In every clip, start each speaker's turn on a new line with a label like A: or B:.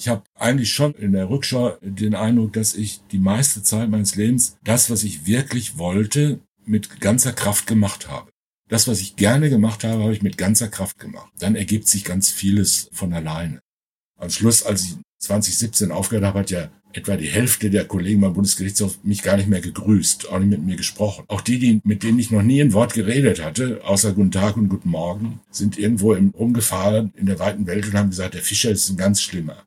A: Ich habe eigentlich schon in der Rückschau den Eindruck, dass ich die meiste Zeit meines Lebens das, was ich wirklich wollte, mit ganzer Kraft gemacht habe. Das, was ich gerne gemacht habe, habe ich mit ganzer Kraft gemacht. Dann ergibt sich ganz vieles von alleine. Am Schluss, als ich 2017 aufgehört habe, hat ja etwa die Hälfte der Kollegen beim Bundesgerichtshof mich gar nicht mehr gegrüßt, auch nicht mit mir gesprochen. Auch die, die, mit denen ich noch nie ein Wort geredet hatte, außer Guten Tag und Guten Morgen, sind irgendwo im, rumgefahren in der weiten Welt und haben gesagt, der Fischer ist ein ganz schlimmer.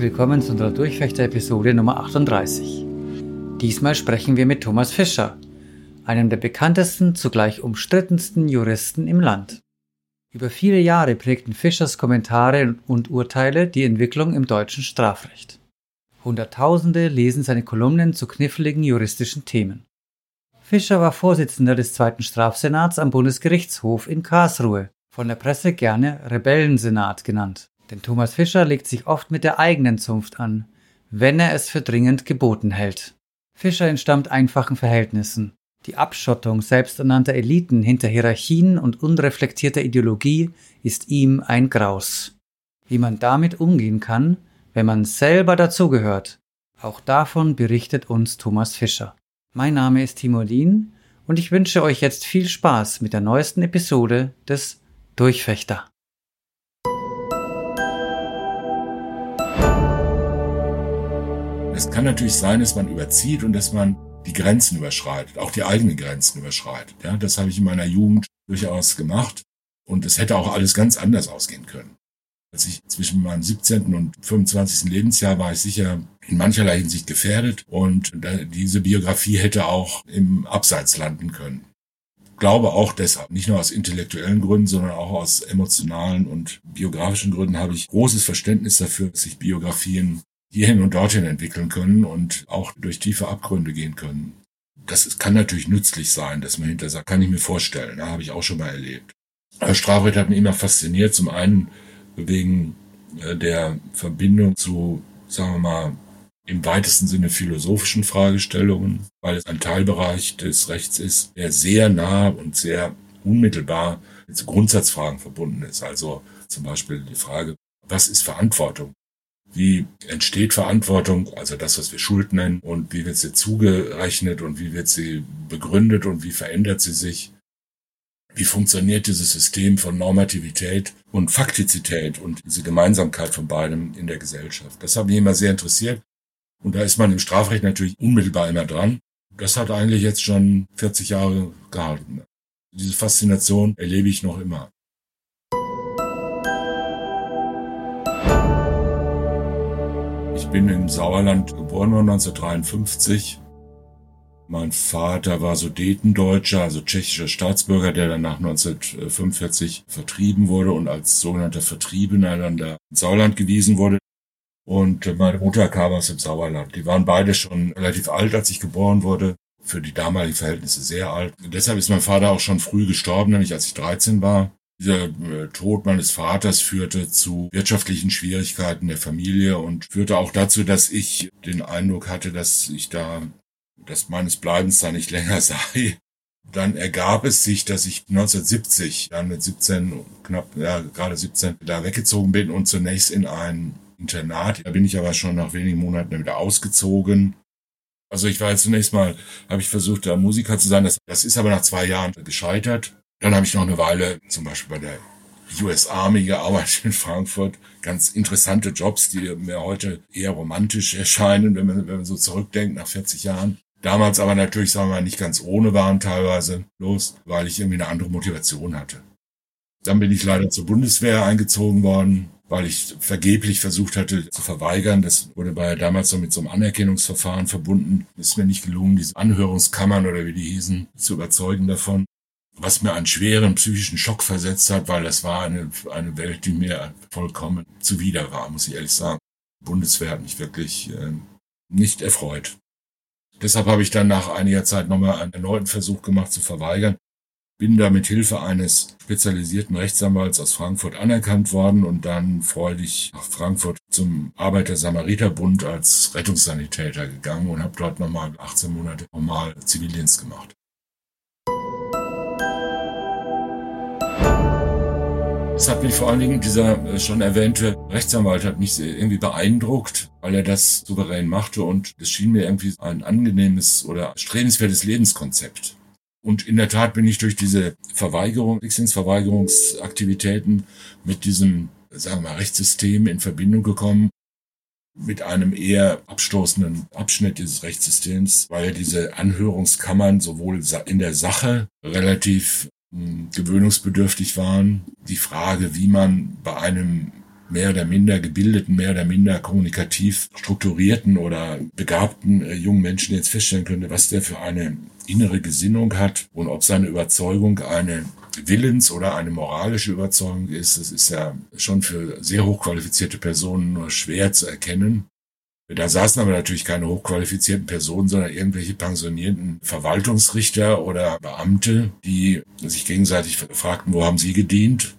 B: willkommen zu unserer Durchfechter-Episode Nummer 38. Diesmal sprechen wir mit Thomas Fischer, einem der bekanntesten, zugleich umstrittensten Juristen im Land. Über viele Jahre prägten Fischers Kommentare und Urteile die Entwicklung im deutschen Strafrecht. Hunderttausende lesen seine Kolumnen zu kniffligen juristischen Themen. Fischer war Vorsitzender des zweiten Strafsenats am Bundesgerichtshof in Karlsruhe, von der Presse gerne Rebellensenat genannt. Denn Thomas Fischer legt sich oft mit der eigenen Zunft an, wenn er es für dringend geboten hält. Fischer entstammt einfachen Verhältnissen. Die Abschottung selbsternannter Eliten hinter Hierarchien und unreflektierter Ideologie ist ihm ein Graus. Wie man damit umgehen kann, wenn man selber dazugehört, auch davon berichtet uns Thomas Fischer. Mein Name ist Timo Lien und ich wünsche euch jetzt viel Spaß mit der neuesten Episode des Durchfechter.
A: Es kann natürlich sein, dass man überzieht und dass man die Grenzen überschreitet, auch die eigenen Grenzen überschreitet. Ja, das habe ich in meiner Jugend durchaus gemacht und es hätte auch alles ganz anders ausgehen können. Als ich zwischen meinem 17. und 25. Lebensjahr war ich sicher in mancherlei Hinsicht gefährdet und diese Biografie hätte auch im Abseits landen können. Ich glaube auch deshalb, nicht nur aus intellektuellen Gründen, sondern auch aus emotionalen und biografischen Gründen habe ich großes Verständnis dafür, dass sich Biografien hierhin und dorthin entwickeln können und auch durch tiefe Abgründe gehen können. Das kann natürlich nützlich sein, dass man hinter sagt, kann ich mir vorstellen, da habe ich auch schon mal erlebt. Strafrecht hat mich immer fasziniert, zum einen wegen äh, der Verbindung zu, sagen wir mal, im weitesten Sinne philosophischen Fragestellungen, weil es ein Teilbereich des Rechts ist, der sehr nah und sehr unmittelbar mit Grundsatzfragen verbunden ist. Also zum Beispiel die Frage, was ist Verantwortung? Wie entsteht Verantwortung, also das, was wir Schuld nennen, und wie wird sie zugerechnet und wie wird sie begründet und wie verändert sie sich? Wie funktioniert dieses System von Normativität und Faktizität und diese Gemeinsamkeit von beidem in der Gesellschaft? Das hat mich immer sehr interessiert. Und da ist man im Strafrecht natürlich unmittelbar immer dran. Das hat eigentlich jetzt schon 40 Jahre gehalten. Diese Faszination erlebe ich noch immer. Ich bin im Sauerland geboren worden 1953. Mein Vater war Sudetendeutscher, also tschechischer Staatsbürger, der dann nach 1945 vertrieben wurde und als sogenannter Vertriebener dann da ins Sauerland gewiesen wurde. Und meine Mutter kam aus dem Sauerland. Die waren beide schon relativ alt, als ich geboren wurde. Für die damaligen Verhältnisse sehr alt. Und deshalb ist mein Vater auch schon früh gestorben, nämlich als ich 13 war. Dieser äh, Tod meines Vaters führte zu wirtschaftlichen Schwierigkeiten der Familie und führte auch dazu, dass ich den Eindruck hatte, dass ich da, dass meines Bleibens da nicht länger sei. Dann ergab es sich, dass ich 1970, dann mit 17, knapp, ja, gerade 17, da weggezogen bin und zunächst in ein Internat. Da bin ich aber schon nach wenigen Monaten wieder ausgezogen. Also ich war zunächst mal, habe ich versucht, da Musiker zu sein. Das, das ist aber nach zwei Jahren gescheitert. Dann habe ich noch eine Weile zum Beispiel bei der US Army gearbeitet in Frankfurt. Ganz interessante Jobs, die mir heute eher romantisch erscheinen, wenn man, wenn man so zurückdenkt nach 40 Jahren. Damals aber natürlich, sagen wir mal, nicht ganz ohne waren teilweise los, weil ich irgendwie eine andere Motivation hatte. Dann bin ich leider zur Bundeswehr eingezogen worden weil ich vergeblich versucht hatte zu verweigern. Das wurde bei damals noch mit so einem Anerkennungsverfahren verbunden. Ist mir nicht gelungen, diese Anhörungskammern oder wie die hießen, zu überzeugen davon. Was mir einen schweren psychischen Schock versetzt hat, weil das war eine, eine Welt, die mir vollkommen zuwider war, muss ich ehrlich sagen. Bundeswehr hat mich wirklich äh, nicht erfreut. Deshalb habe ich dann nach einiger Zeit nochmal einen erneuten Versuch gemacht zu verweigern bin da mit Hilfe eines spezialisierten Rechtsanwalts aus Frankfurt anerkannt worden und dann freudig nach Frankfurt zum Arbeiter-Samariter-Bund als Rettungssanitäter gegangen und habe dort nochmal 18 Monate normal Zivildienst gemacht. Es hat mich vor allen Dingen, dieser äh, schon erwähnte Rechtsanwalt hat mich irgendwie beeindruckt, weil er das souverän machte und es schien mir irgendwie ein angenehmes oder strebenswertes Lebenskonzept. Und in der Tat bin ich durch diese Verweigerung, Lizenzverweigerungsaktivitäten mit diesem, sagen wir mal, Rechtssystem in Verbindung gekommen, mit einem eher abstoßenden Abschnitt dieses Rechtssystems, weil diese Anhörungskammern sowohl in der Sache relativ gewöhnungsbedürftig waren. Die Frage, wie man bei einem mehr oder minder gebildeten, mehr oder minder kommunikativ strukturierten oder begabten äh, jungen Menschen jetzt feststellen könnte, was der für eine innere Gesinnung hat und ob seine Überzeugung eine Willens- oder eine moralische Überzeugung ist, das ist ja schon für sehr hochqualifizierte Personen nur schwer zu erkennen. Da saßen aber natürlich keine hochqualifizierten Personen, sondern irgendwelche pensionierten Verwaltungsrichter oder Beamte, die sich gegenseitig fragten, wo haben sie gedient?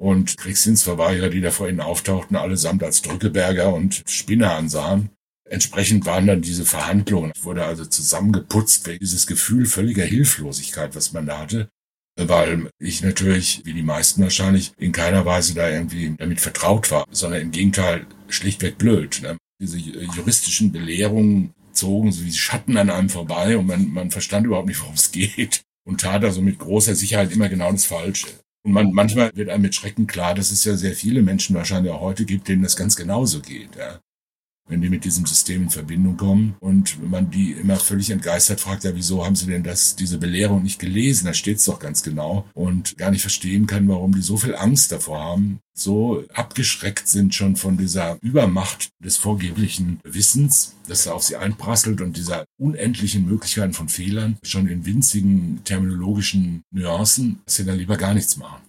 A: Und Kriegsdienstverweigerer, die da vor ihnen auftauchten, allesamt als Drückeberger und Spinner ansahen. Entsprechend waren dann diese Verhandlungen, wurde also zusammengeputzt, wegen dieses Gefühl völliger Hilflosigkeit, was man da hatte, weil ich natürlich, wie die meisten wahrscheinlich, in keiner Weise da irgendwie damit vertraut war, sondern im Gegenteil schlichtweg blöd. Ne? Diese juristischen Belehrungen zogen so wie Schatten an einem vorbei und man, man verstand überhaupt nicht, worum es geht und tat also mit großer Sicherheit immer genau das Falsche. Und man, manchmal wird einem mit Schrecken klar, dass es ja sehr viele Menschen wahrscheinlich auch heute gibt, denen das ganz genauso geht. Ja wenn die mit diesem System in Verbindung kommen und man die immer völlig entgeistert fragt, ja, wieso haben sie denn das, diese Belehrung nicht gelesen? Da steht es doch ganz genau und gar nicht verstehen kann, warum die so viel Angst davor haben, so abgeschreckt sind schon von dieser Übermacht des vorgeblichen Wissens, das da auf sie einprasselt und dieser unendlichen Möglichkeiten von Fehlern, schon in winzigen terminologischen Nuancen, dass sie dann lieber gar nichts machen.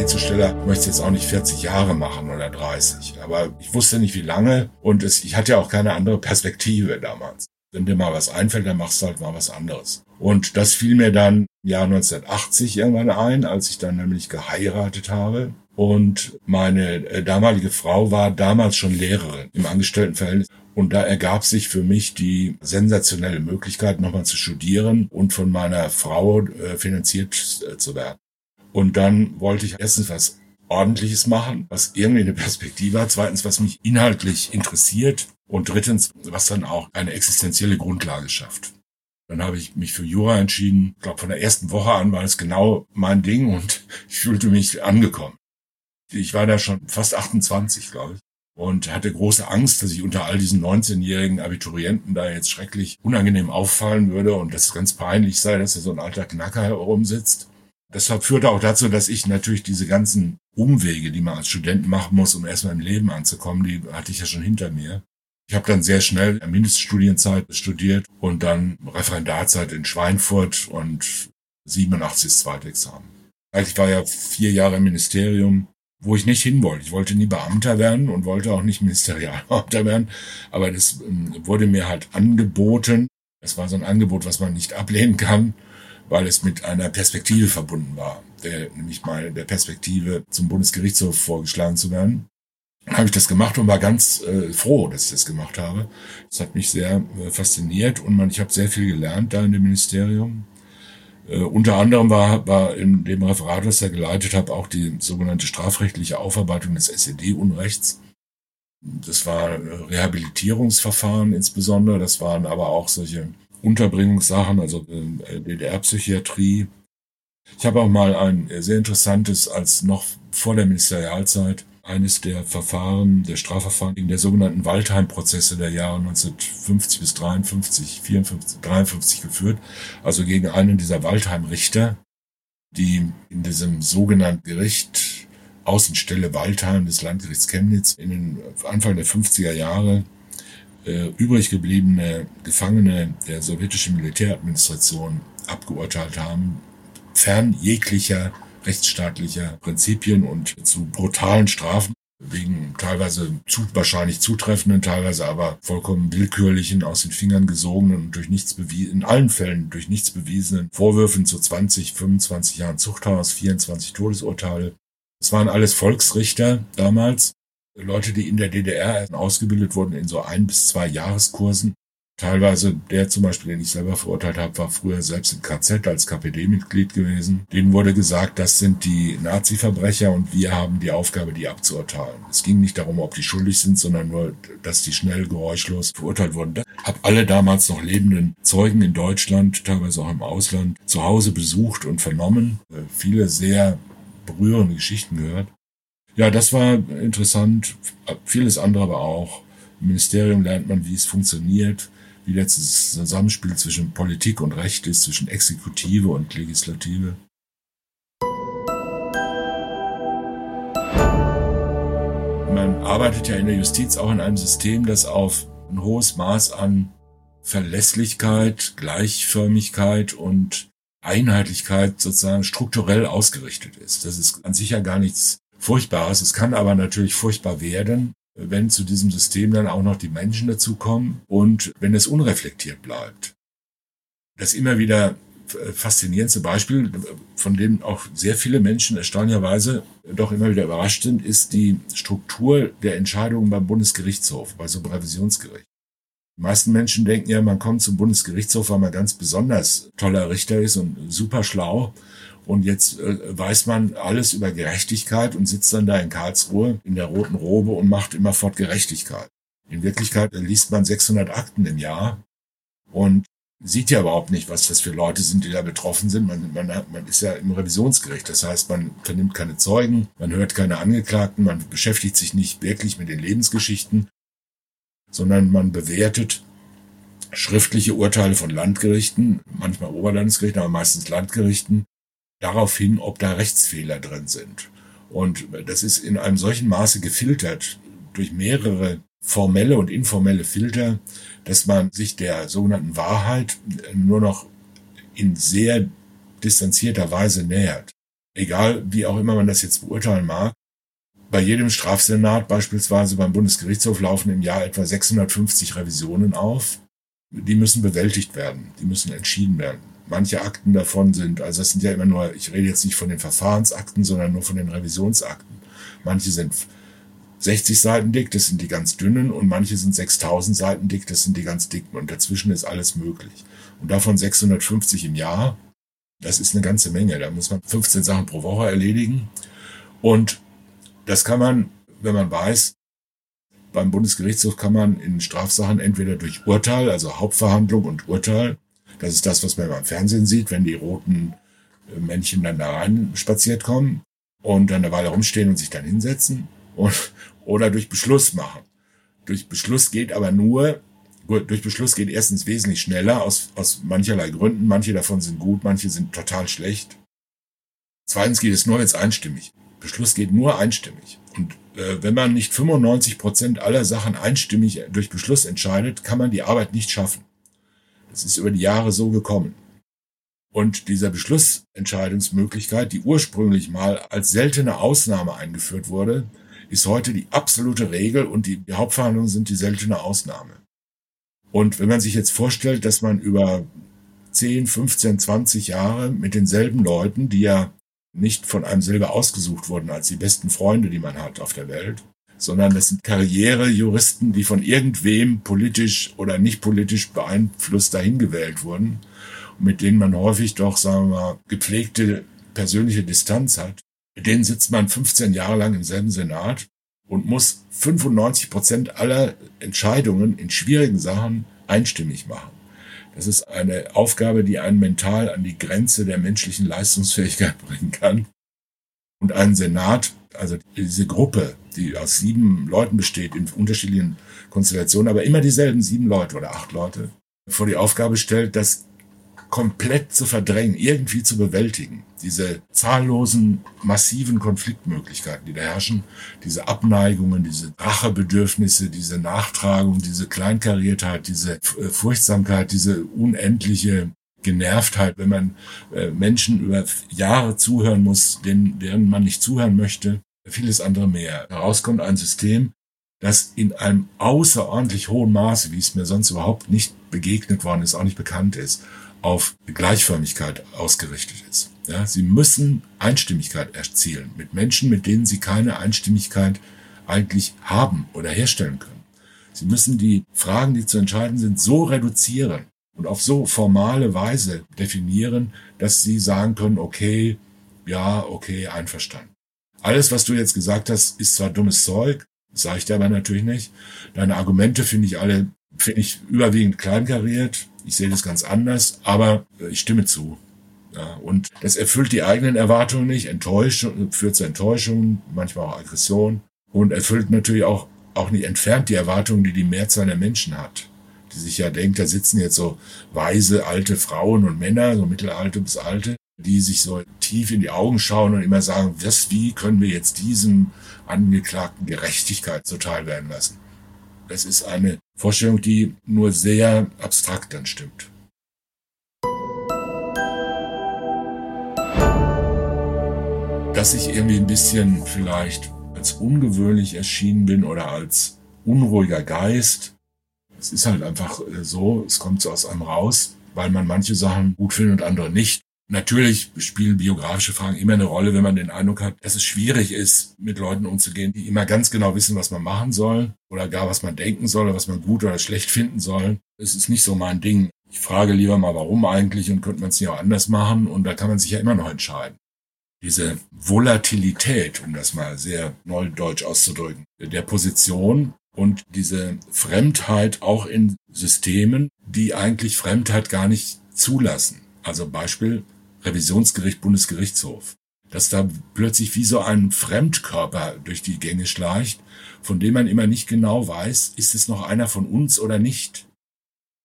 A: Paketzusteller möchte jetzt auch nicht 40 Jahre machen oder 30. Aber ich wusste nicht, wie lange und es, ich hatte ja auch keine andere Perspektive damals. Wenn dir mal was einfällt, dann machst du halt mal was anderes. Und das fiel mir dann im Jahr 1980 irgendwann ein, als ich dann nämlich geheiratet habe. Und meine äh, damalige Frau war damals schon Lehrerin im Angestelltenverhältnis. Und da ergab sich für mich die sensationelle Möglichkeit, nochmal zu studieren und von meiner Frau äh, finanziert äh, zu werden. Und dann wollte ich erstens was Ordentliches machen, was irgendwie eine Perspektive hat. Zweitens, was mich inhaltlich interessiert. Und drittens, was dann auch eine existenzielle Grundlage schafft. Dann habe ich mich für Jura entschieden. Ich glaube, von der ersten Woche an war es genau mein Ding und ich fühlte mich angekommen. Ich war da schon fast 28, glaube ich, und hatte große Angst, dass ich unter all diesen 19-jährigen Abiturienten da jetzt schrecklich unangenehm auffallen würde und dass es ganz peinlich sei, dass da so ein alter Knacker herumsitzt. Deshalb führte auch dazu, dass ich natürlich diese ganzen Umwege, die man als Student machen muss, um erstmal im Leben anzukommen, die hatte ich ja schon hinter mir. Ich habe dann sehr schnell Mindeststudienzeit studiert und dann Referendarzeit in Schweinfurt und 87 das zweite Examen. Also ich war ja vier Jahre im Ministerium, wo ich nicht hin wollte. Ich wollte nie Beamter werden und wollte auch nicht Ministerialbeamter werden, aber das ähm, wurde mir halt angeboten. Es war so ein Angebot, was man nicht ablehnen kann weil es mit einer Perspektive verbunden war, der, nämlich mal der Perspektive zum Bundesgerichtshof vorgeschlagen zu werden. Dann habe ich das gemacht und war ganz äh, froh, dass ich das gemacht habe. Das hat mich sehr äh, fasziniert und man, ich habe sehr viel gelernt da in dem Ministerium. Äh, unter anderem war, war in dem Referat, das ich geleitet habe, auch die sogenannte strafrechtliche Aufarbeitung des SED-Unrechts. Das war Rehabilitierungsverfahren insbesondere, das waren aber auch solche Unterbringungssachen, also äh, DDR-Psychiatrie. Ich habe auch mal ein sehr interessantes, als noch vor der Ministerialzeit, eines der Verfahren, der Strafverfahren gegen der sogenannten Waldheim-Prozesse der Jahre 1950 bis 53, 54, 53 geführt, also gegen einen dieser Waldheim-Richter, die in diesem sogenannten Gericht Außenstelle Waldheim des Landgerichts Chemnitz in den Anfang der 50er Jahre äh, übrig gebliebene Gefangene der sowjetischen Militäradministration abgeurteilt haben, fern jeglicher rechtsstaatlicher Prinzipien und zu brutalen Strafen wegen teilweise zu, wahrscheinlich zutreffenden, teilweise aber vollkommen willkürlichen, aus den Fingern gesogenen und durch nichts bewiesen, in allen Fällen durch nichts bewiesenen Vorwürfen zu 20, 25 Jahren Zuchthaus, 24 Todesurteile. Es waren alles Volksrichter damals, Leute, die in der DDR ausgebildet wurden in so ein bis zwei Jahreskursen Teilweise der zum Beispiel, den ich selber verurteilt habe, war früher selbst im KZ als KPD-Mitglied gewesen. Denen wurde gesagt, das sind die Nazi-Verbrecher und wir haben die Aufgabe, die abzuurteilen. Es ging nicht darum, ob die schuldig sind, sondern nur, dass die schnell geräuschlos verurteilt wurden. Habe alle damals noch lebenden Zeugen in Deutschland, teilweise auch im Ausland, zu Hause besucht und vernommen. Äh, viele sehr berührende Geschichten gehört. Ja, das war interessant. Vieles andere aber auch. Im Ministerium lernt man, wie es funktioniert wie das Zusammenspiel zwischen Politik und Recht ist, zwischen Exekutive und Legislative. Man arbeitet ja in der Justiz auch in einem System, das auf ein hohes Maß an Verlässlichkeit, Gleichförmigkeit und Einheitlichkeit sozusagen strukturell ausgerichtet ist. Das ist an sich ja gar nichts Furchtbares. Es kann aber natürlich furchtbar werden, wenn zu diesem System dann auch noch die Menschen dazukommen und wenn es unreflektiert bleibt. Das immer wieder faszinierendste Beispiel, von dem auch sehr viele Menschen erstaunlicherweise doch immer wieder überrascht sind, ist die Struktur der Entscheidungen beim Bundesgerichtshof, bei so einem Revisionsgericht. Die meisten Menschen denken ja, man kommt zum Bundesgerichtshof, weil man ganz besonders toller Richter ist und super schlau und jetzt äh, weiß man alles über Gerechtigkeit und sitzt dann da in Karlsruhe in der roten Robe und macht immerfort Gerechtigkeit. In Wirklichkeit liest man 600 Akten im Jahr und sieht ja überhaupt nicht, was das für Leute sind, die da betroffen sind. Man, man, man ist ja im Revisionsgericht. Das heißt, man vernimmt keine Zeugen, man hört keine Angeklagten, man beschäftigt sich nicht wirklich mit den Lebensgeschichten, sondern man bewertet schriftliche Urteile von Landgerichten, manchmal Oberlandesgerichten, aber meistens Landgerichten darauf hin, ob da Rechtsfehler drin sind. Und das ist in einem solchen Maße gefiltert durch mehrere formelle und informelle Filter, dass man sich der sogenannten Wahrheit nur noch in sehr distanzierter Weise nähert. Egal, wie auch immer man das jetzt beurteilen mag. Bei jedem Strafsenat beispielsweise beim Bundesgerichtshof laufen im Jahr etwa 650 Revisionen auf. Die müssen bewältigt werden, die müssen entschieden werden. Manche Akten davon sind, also das sind ja immer nur, ich rede jetzt nicht von den Verfahrensakten, sondern nur von den Revisionsakten. Manche sind 60 Seiten dick, das sind die ganz dünnen, und manche sind 6000 Seiten dick, das sind die ganz dicken, und dazwischen ist alles möglich. Und davon 650 im Jahr, das ist eine ganze Menge. Da muss man 15 Sachen pro Woche erledigen. Und das kann man, wenn man weiß, beim Bundesgerichtshof kann man in Strafsachen entweder durch Urteil, also Hauptverhandlung und Urteil, das ist das, was man beim Fernsehen sieht, wenn die roten äh, Männchen dann da rein spaziert kommen und dann eine Weile rumstehen und sich dann hinsetzen und, oder durch Beschluss machen. Durch Beschluss geht aber nur, durch Beschluss geht erstens wesentlich schneller aus, aus mancherlei Gründen. Manche davon sind gut, manche sind total schlecht. Zweitens geht es nur jetzt einstimmig. Beschluss geht nur einstimmig. Und äh, wenn man nicht 95 Prozent aller Sachen einstimmig durch Beschluss entscheidet, kann man die Arbeit nicht schaffen. Das ist über die Jahre so gekommen. Und dieser Beschlussentscheidungsmöglichkeit, die ursprünglich mal als seltene Ausnahme eingeführt wurde, ist heute die absolute Regel und die, Hauptverhandlungen sind die seltene Ausnahme. Und wenn man sich jetzt vorstellt, dass man über 10, 15, 20 Jahre mit denselben Leuten, die ja nicht von einem selber ausgesucht wurden als die besten Freunde, die man hat auf der Welt, sondern das sind Karrierejuristen, die von irgendwem politisch oder nicht politisch beeinflusst dahin gewählt wurden und mit denen man häufig doch, sagen wir mal, gepflegte persönliche Distanz hat. Mit denen sitzt man 15 Jahre lang im selben Senat und muss 95 Prozent aller Entscheidungen in schwierigen Sachen einstimmig machen. Das ist eine Aufgabe, die einen mental an die Grenze der menschlichen Leistungsfähigkeit bringen kann. Und ein Senat, also diese Gruppe, die aus sieben Leuten besteht, in unterschiedlichen Konstellationen, aber immer dieselben sieben Leute oder acht Leute, vor die Aufgabe stellt, das komplett zu verdrängen, irgendwie zu bewältigen. Diese zahllosen, massiven Konfliktmöglichkeiten, die da herrschen, diese Abneigungen, diese Rachebedürfnisse, diese Nachtragung, diese Kleinkariertheit, diese äh, Furchtsamkeit, diese unendliche Genervtheit, wenn man äh, Menschen über Jahre zuhören muss, denen, deren man nicht zuhören möchte, vieles andere mehr. Daraus kommt ein System, das in einem außerordentlich hohen Maße, wie es mir sonst überhaupt nicht begegnet worden ist, auch nicht bekannt ist, auf Gleichförmigkeit ausgerichtet ist. Ja, sie müssen Einstimmigkeit erzielen mit Menschen, mit denen sie keine Einstimmigkeit eigentlich haben oder herstellen können. Sie müssen die Fragen, die zu entscheiden sind, so reduzieren und auf so formale Weise definieren, dass sie sagen können, okay, ja, okay, einverstanden. Alles, was du jetzt gesagt hast, ist zwar dummes Zeug, sage ich dir aber natürlich nicht. Deine Argumente finde ich alle, finde ich überwiegend kleinkariert. Ich sehe das ganz anders, aber ich stimme zu. Ja, und das erfüllt die eigenen Erwartungen nicht, Enttäuschung, führt zu Enttäuschungen, manchmal auch Aggression und erfüllt natürlich auch, auch nicht entfernt die Erwartungen, die die Mehrzahl der Menschen hat. Die sich ja denkt, da sitzen jetzt so weise alte Frauen und Männer, so mittelalte bis alte, die sich so tief in die Augen schauen und immer sagen, was, wie können wir jetzt diesem Angeklagten Gerechtigkeit zuteil werden lassen? Das ist eine Vorstellung, die nur sehr abstrakt dann stimmt. Dass ich irgendwie ein bisschen vielleicht als ungewöhnlich erschienen bin oder als unruhiger Geist, es ist halt einfach so, es kommt so aus einem raus, weil man manche Sachen gut findet und andere nicht. Natürlich spielen biografische Fragen immer eine Rolle, wenn man den Eindruck hat, dass es schwierig ist, mit Leuten umzugehen, die immer ganz genau wissen, was man machen soll oder gar was man denken soll was man gut oder schlecht finden soll. Es ist nicht so mein Ding. Ich frage lieber mal, warum eigentlich und könnte man es nicht auch anders machen und da kann man sich ja immer noch entscheiden. Diese Volatilität, um das mal sehr neudeutsch auszudrücken, der Position und diese Fremdheit auch in Systemen, die eigentlich Fremdheit gar nicht zulassen. Also Beispiel Revisionsgericht, Bundesgerichtshof, dass da plötzlich wie so ein Fremdkörper durch die Gänge schleicht, von dem man immer nicht genau weiß, ist es noch einer von uns oder nicht.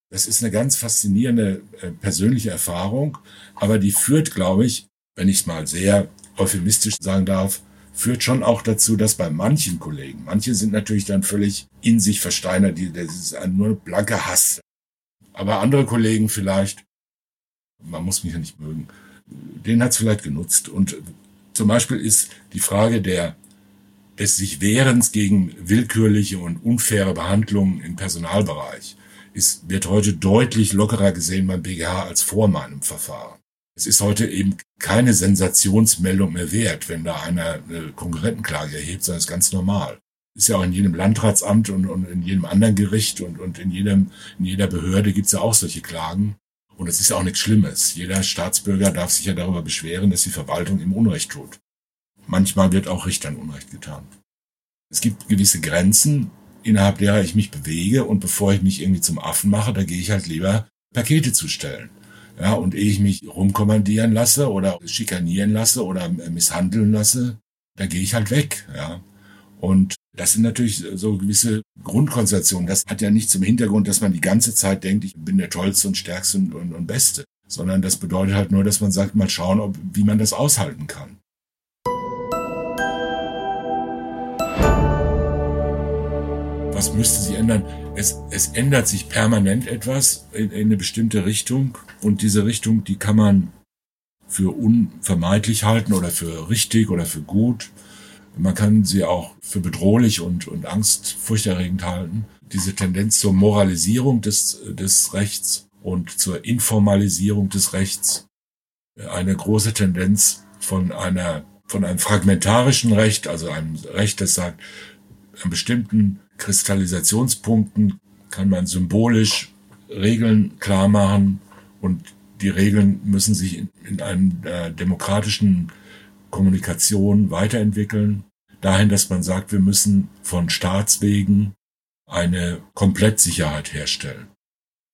A: Das ist eine ganz faszinierende äh, persönliche Erfahrung, aber die führt, glaube ich, wenn ich mal sehr euphemistisch sagen darf, führt schon auch dazu, dass bei manchen Kollegen, manche sind natürlich dann völlig in sich versteinert, das ist nur blanker Hass. Aber andere Kollegen vielleicht, man muss mich ja nicht mögen, den hat es vielleicht genutzt. Und zum Beispiel ist die Frage der, des sich Wehrens gegen willkürliche und unfaire Behandlungen im Personalbereich ist, wird heute deutlich lockerer gesehen beim BGH als vor meinem Verfahren. Es ist heute eben keine Sensationsmeldung mehr wert, wenn da einer eine Konkurrentenklage erhebt, sondern es ist ganz normal. Ist ja auch in jedem Landratsamt und, und in jedem anderen Gericht und, und in jedem, in jeder Behörde gibt's ja auch solche Klagen. Und es ist ja auch nichts Schlimmes. Jeder Staatsbürger darf sich ja darüber beschweren, dass die Verwaltung ihm Unrecht tut. Manchmal wird auch Richtern Unrecht getan. Es gibt gewisse Grenzen, innerhalb derer ich mich bewege und bevor ich mich irgendwie zum Affen mache, da gehe ich halt lieber Pakete zustellen. Ja, und ehe ich mich rumkommandieren lasse oder schikanieren lasse oder misshandeln lasse, da gehe ich halt weg. Ja. Und das sind natürlich so gewisse Grundkonstellationen. Das hat ja nicht zum Hintergrund, dass man die ganze Zeit denkt, ich bin der Tollste und Stärkste und, und, und Beste, sondern das bedeutet halt nur, dass man sagt, mal schauen, ob, wie man das aushalten kann. Was müsste sich ändern? Es, es ändert sich permanent etwas in, in eine bestimmte Richtung und diese Richtung, die kann man für unvermeidlich halten oder für richtig oder für gut. Man kann sie auch für bedrohlich und, und angstfurchterregend halten. Diese Tendenz zur Moralisierung des, des Rechts und zur Informalisierung des Rechts. Eine große Tendenz von einer, von einem fragmentarischen Recht, also einem Recht, das sagt, an bestimmten Kristallisationspunkten kann man symbolisch Regeln klar machen und die Regeln müssen sich in, in einer demokratischen Kommunikation weiterentwickeln, dahin, dass man sagt, wir müssen von Staatswegen eine Komplettsicherheit herstellen.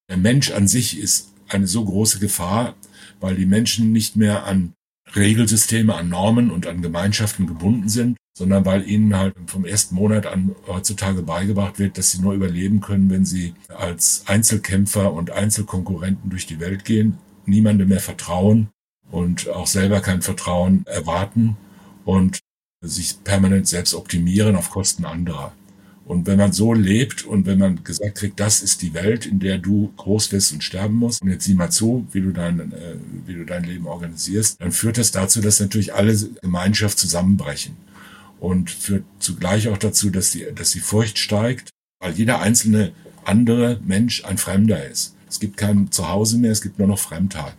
A: Der Mensch an sich ist eine so große Gefahr, weil die Menschen nicht mehr an Regelsysteme, an Normen und an Gemeinschaften gebunden sind, sondern weil ihnen halt vom ersten Monat an heutzutage beigebracht wird, dass sie nur überleben können, wenn sie als Einzelkämpfer und Einzelkonkurrenten durch die Welt gehen niemandem mehr vertrauen und auch selber kein Vertrauen erwarten und sich permanent selbst optimieren auf Kosten anderer. Und wenn man so lebt und wenn man gesagt kriegt, das ist die Welt, in der du groß wirst und sterben musst, und jetzt sieh mal zu, wie du dein, äh, wie du dein Leben organisierst, dann führt das dazu, dass natürlich alle Gemeinschaft zusammenbrechen. Und führt zugleich auch dazu, dass die, dass die Furcht steigt, weil jeder einzelne andere Mensch ein Fremder ist. Es gibt kein Zuhause mehr, es gibt nur noch Fremdheit.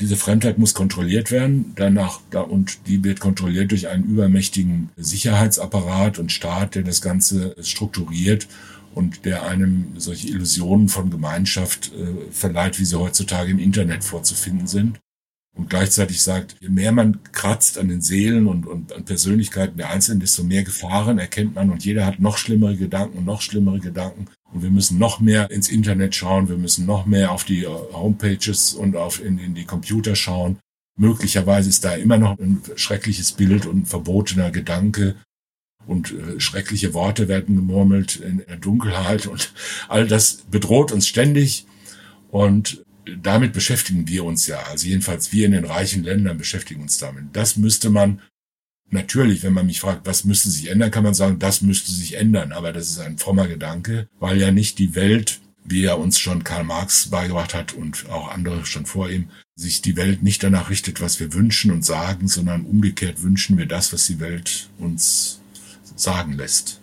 A: Diese Fremdheit muss kontrolliert werden, danach, und die wird kontrolliert durch einen übermächtigen Sicherheitsapparat und Staat, der das Ganze strukturiert und der einem solche Illusionen von Gemeinschaft äh, verleiht, wie sie heutzutage im Internet vorzufinden sind. Und gleichzeitig sagt, je mehr man kratzt an den Seelen und, und an Persönlichkeiten der Einzelnen, desto mehr Gefahren erkennt man und jeder hat noch schlimmere Gedanken und noch schlimmere Gedanken und wir müssen noch mehr ins Internet schauen, wir müssen noch mehr auf die äh, Homepages und auf in, in die Computer schauen. Möglicherweise ist da immer noch ein schreckliches Bild und ein verbotener Gedanke und äh, schreckliche Worte werden gemurmelt in der Dunkelheit und all das bedroht uns ständig und damit beschäftigen wir uns ja. Also jedenfalls wir in den reichen Ländern beschäftigen uns damit. Das müsste man Natürlich, wenn man mich fragt, was müsste sich ändern, kann man sagen, das müsste sich ändern. Aber das ist ein frommer Gedanke, weil ja nicht die Welt, wie er uns schon Karl Marx beigebracht hat und auch andere schon vor ihm, sich die Welt nicht danach richtet, was wir wünschen und sagen, sondern umgekehrt wünschen wir das, was die Welt uns sagen lässt.